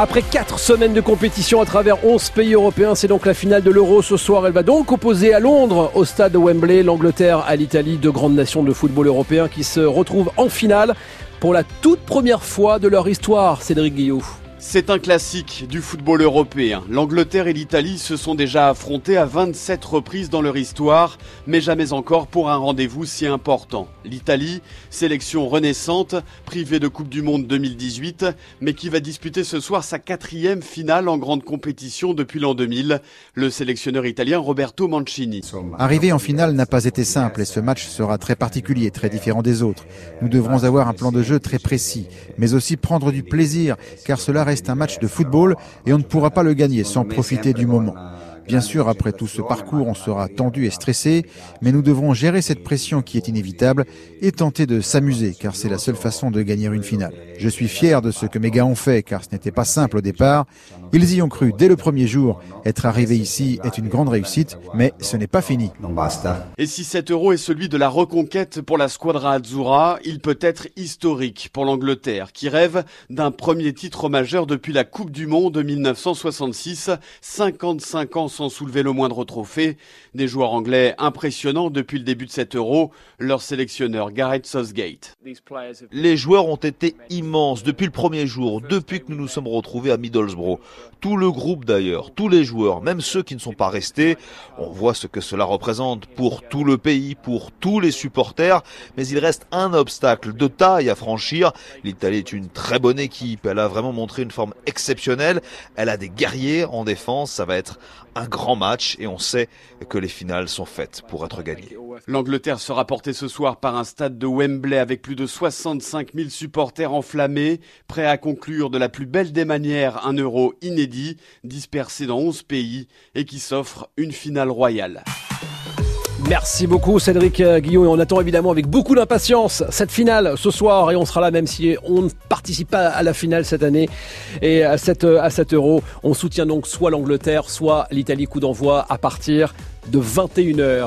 Après 4 semaines de compétition à travers 11 pays européens, c'est donc la finale de l'Euro ce soir. Elle va donc opposer à Londres, au stade de Wembley, l'Angleterre à l'Italie, deux grandes nations de football européen qui se retrouvent en finale pour la toute première fois de leur histoire. Cédric Guillou. C'est un classique du football européen. L'Angleterre et l'Italie se sont déjà affrontés à 27 reprises dans leur histoire, mais jamais encore pour un rendez-vous si important. L'Italie, sélection renaissante, privée de Coupe du Monde 2018, mais qui va disputer ce soir sa quatrième finale en grande compétition depuis l'an 2000. Le sélectionneur italien Roberto Mancini. Arriver en finale n'a pas été simple et ce match sera très particulier, très différent des autres. Nous devrons avoir un plan de jeu très précis, mais aussi prendre du plaisir, car cela reste un match de football et on ne pourra pas le gagner sans profiter du moment. Bien sûr, après tout ce parcours, on sera tendu et stressé, mais nous devrons gérer cette pression qui est inévitable et tenter de s'amuser, car c'est la seule façon de gagner une finale. Je suis fier de ce que mes gars ont fait, car ce n'était pas simple au départ. Ils y ont cru dès le premier jour. Être arrivé ici est une grande réussite, mais ce n'est pas fini. Et si cet euro est celui de la reconquête pour la Squadra Azzurra, il peut être historique pour l'Angleterre, qui rêve d'un premier titre majeur depuis la Coupe du Monde 1966, 55 ans sans soulever le moindre trophée. Des joueurs anglais impressionnants depuis le début de cet euro, leur sélectionneur Gareth Southgate. Les joueurs ont été immenses depuis le premier jour, depuis que nous nous sommes retrouvés à Middlesbrough. Tout le groupe d'ailleurs, tous les joueurs, même ceux qui ne sont pas restés, on voit ce que cela représente pour tout le pays, pour tous les supporters, mais il reste un obstacle de taille à franchir. L'Italie est une très bonne équipe, elle a vraiment montré une forme exceptionnelle, elle a des guerriers en défense, ça va être un grand match et on sait que les finales sont faites pour être gagnées. L'Angleterre sera portée ce soir par un stade de Wembley avec plus de 65 000 supporters enflammés, prêts à conclure de la plus belle des manières un euro inédit, dispersé dans 11 pays et qui s'offre une finale royale. Merci beaucoup Cédric euh, Guillaume. Et on attend évidemment avec beaucoup d'impatience cette finale ce soir. Et on sera là même si on ne participe pas à la finale cette année. Et à cette euh, à 7 euro on soutient donc soit l'Angleterre soit l'Italie. Coup d'envoi à partir de 21h.